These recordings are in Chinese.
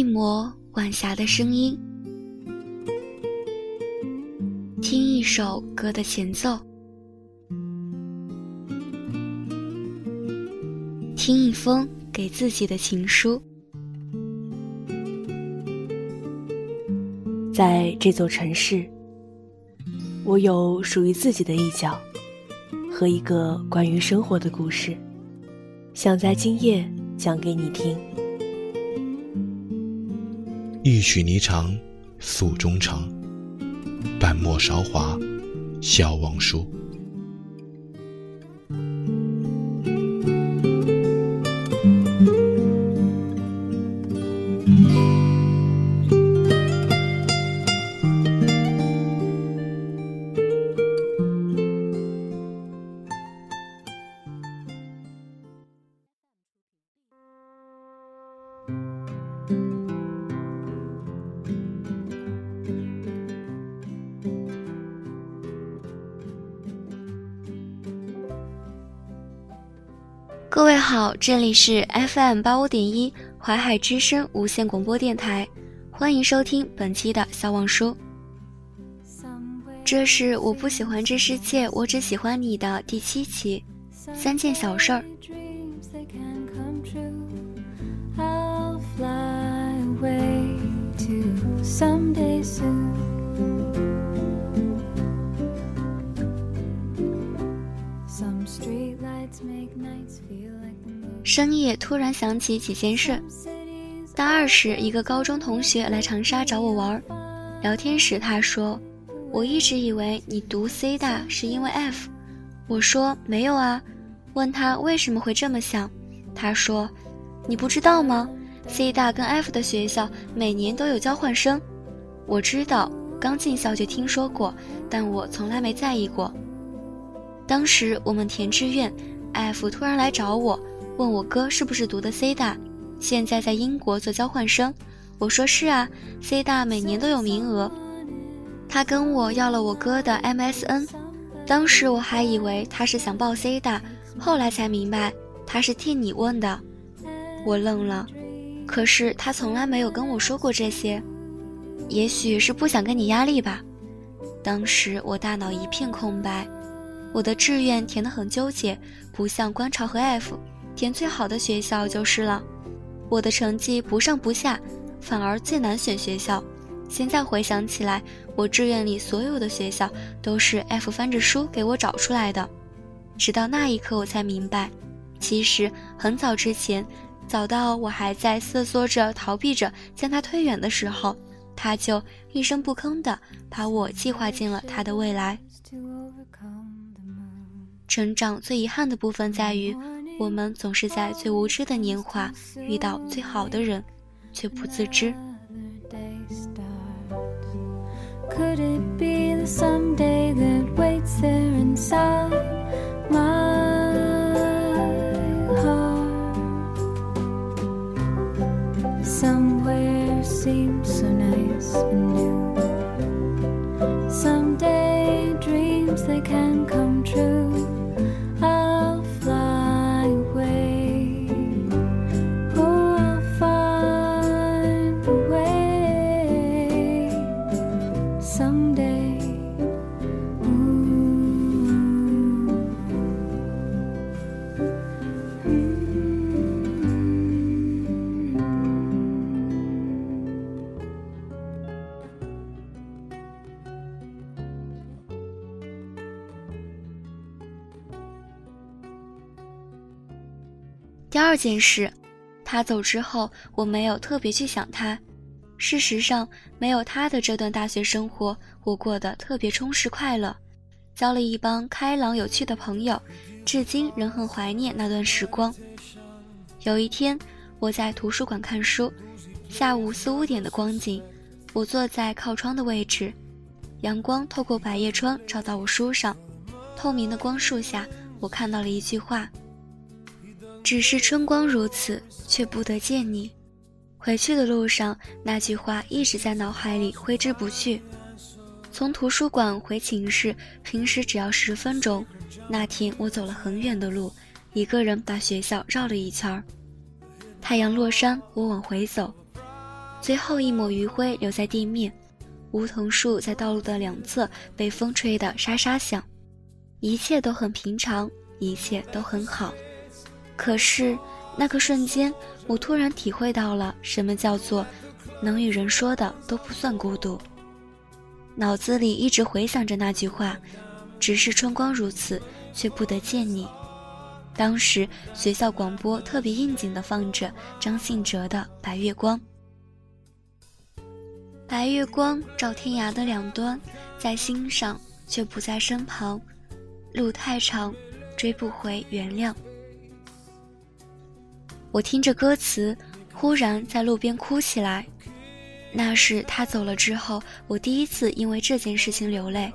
一抹晚霞的声音，听一首歌的前奏，听一封给自己的情书。在这座城市，我有属于自己的一角和一个关于生活的故事，想在今夜讲给你听。一曲霓裳诉衷肠，半陌韶华笑忘书。各位好，这里是 FM 八五点一淮海之声无线广播电台，欢迎收听本期的小网书。这是我不喜欢这世界，我只喜欢你的第七期，三件小事儿。深夜突然想起几件事。大二时，一个高中同学来长沙找我玩，聊天时他说：“我一直以为你读 C 大是因为 F。”我说：“没有啊。”问他为什么会这么想，他说：“你不知道吗？C 大跟 F 的学校每年都有交换生。”我知道，刚进校就听说过，但我从来没在意过。当时我们填志愿，F 突然来找我。问我哥是不是读的 C 大，现在在英国做交换生。我说是啊，C 大每年都有名额。他跟我要了我哥的 MSN，当时我还以为他是想报 C 大，后来才明白他是替你问的。我愣了，可是他从来没有跟我说过这些，也许是不想给你压力吧。当时我大脑一片空白，我的志愿填得很纠结，不像观潮和 F。填最好的学校就是了，我的成绩不上不下，反而最难选学校。现在回想起来，我志愿里所有的学校都是 F 翻着书给我找出来的。直到那一刻，我才明白，其实很早之前，早到我还在瑟缩着逃避着将他推远的时候，他就一声不吭地把我计划进了他的未来。成长最遗憾的部分在于。我们总是在最无知的年华遇到最好的人，却不自知。第第二件事，他走之后，我没有特别去想他。事实上，没有他的这段大学生活，我过得特别充实快乐，交了一帮开朗有趣的朋友，至今仍很怀念那段时光。有一天，我在图书馆看书，下午四五点的光景，我坐在靠窗的位置，阳光透过百叶窗照到我书上，透明的光束下，我看到了一句话。只是春光如此，却不得见你。回去的路上，那句话一直在脑海里挥之不去。从图书馆回寝室，平时只要十分钟。那天我走了很远的路，一个人把学校绕了一圈儿。太阳落山，我往回走，最后一抹余晖留在地面，梧桐树在道路的两侧被风吹得沙沙响，一切都很平常，一切都很好。可是那个瞬间，我突然体会到了什么叫做能与人说的都不算孤独。脑子里一直回想着那句话：“只是春光如此，却不得见你。”当时学校广播特别应景的放着张信哲的《白月光》。白月光照天涯的两端，在心上却不在身旁，路太长，追不回原谅。我听着歌词，忽然在路边哭起来。那是他走了之后，我第一次因为这件事情流泪。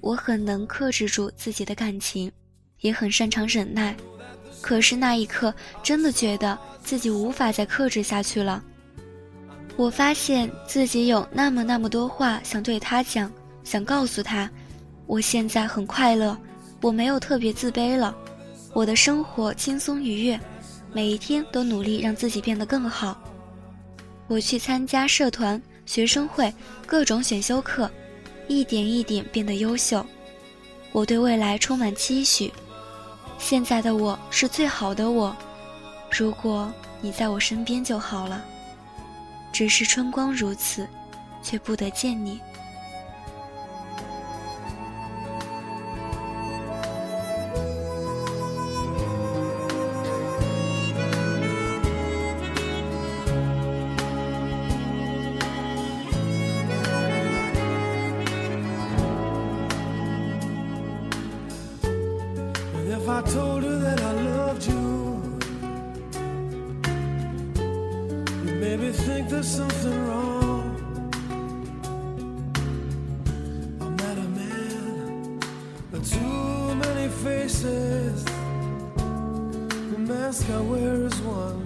我很能克制住自己的感情，也很擅长忍耐，可是那一刻，真的觉得自己无法再克制下去了。我发现自己有那么那么多话想对他讲，想告诉他，我现在很快乐，我没有特别自卑了，我的生活轻松愉悦，每一天都努力让自己变得更好。我去参加社团、学生会、各种选修课，一点一点变得优秀。我对未来充满期许。现在的我是最好的我，如果你在我身边就好了。只是春光如此，却不得见你。if I told her that I loved you? You maybe think there's something wrong. I met a man with too many faces. The mask I wear is one.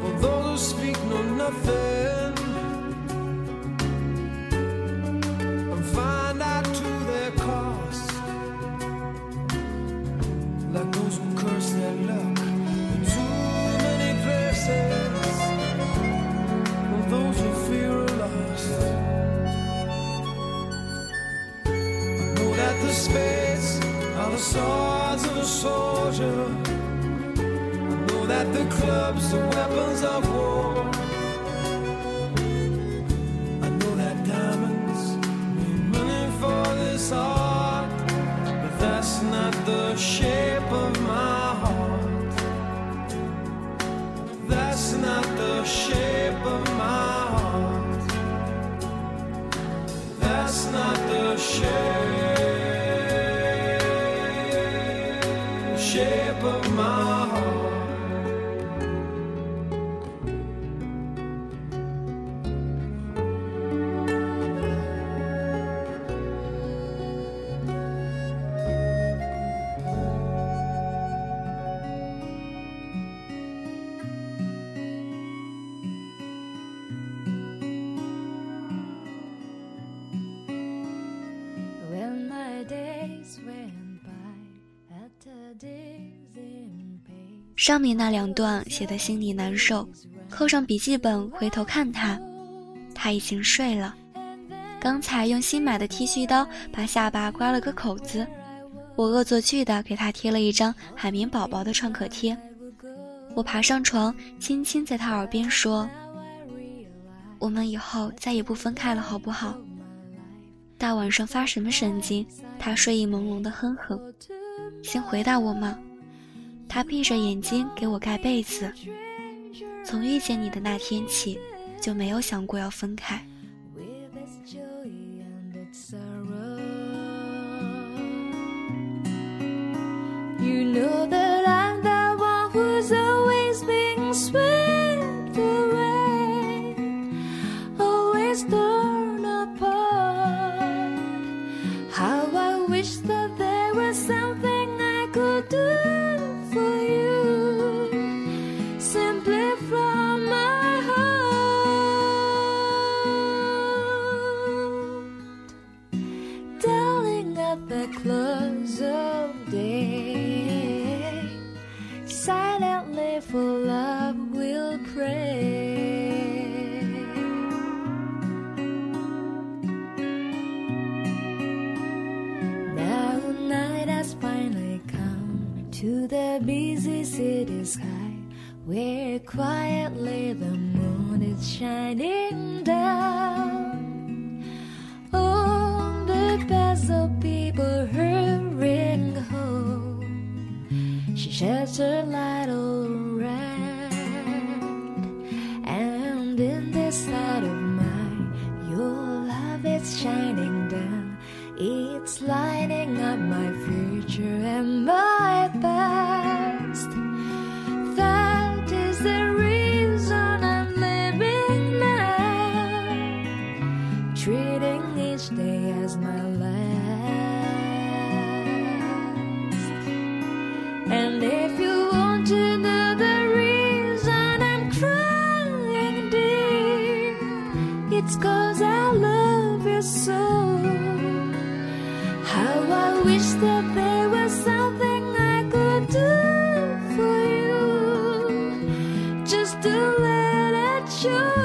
For those who speak know nothing. the spades are the swords of a soldier. I know that the clubs are weapons of war. My. 上面那两段写的心里难受，扣上笔记本回头看他，他已经睡了。刚才用新买的剃须刀把下巴刮了个口子，我恶作剧的给他贴了一张海绵宝宝的创可贴。我爬上床，轻轻在他耳边说：“我们以后再也不分开了，好不好？”大晚上发什么神经？他睡意朦胧的哼哼。先回答我嘛。他闭着眼睛给我盖被子。从遇见你的那天起就没有想过要分开。How i wish that there was some to the busy city sky where quietly the moon is shining down. On the paths of people hurrying home she sheds her light all around. And in this side of mine your love is shining down. It's lighting up my you.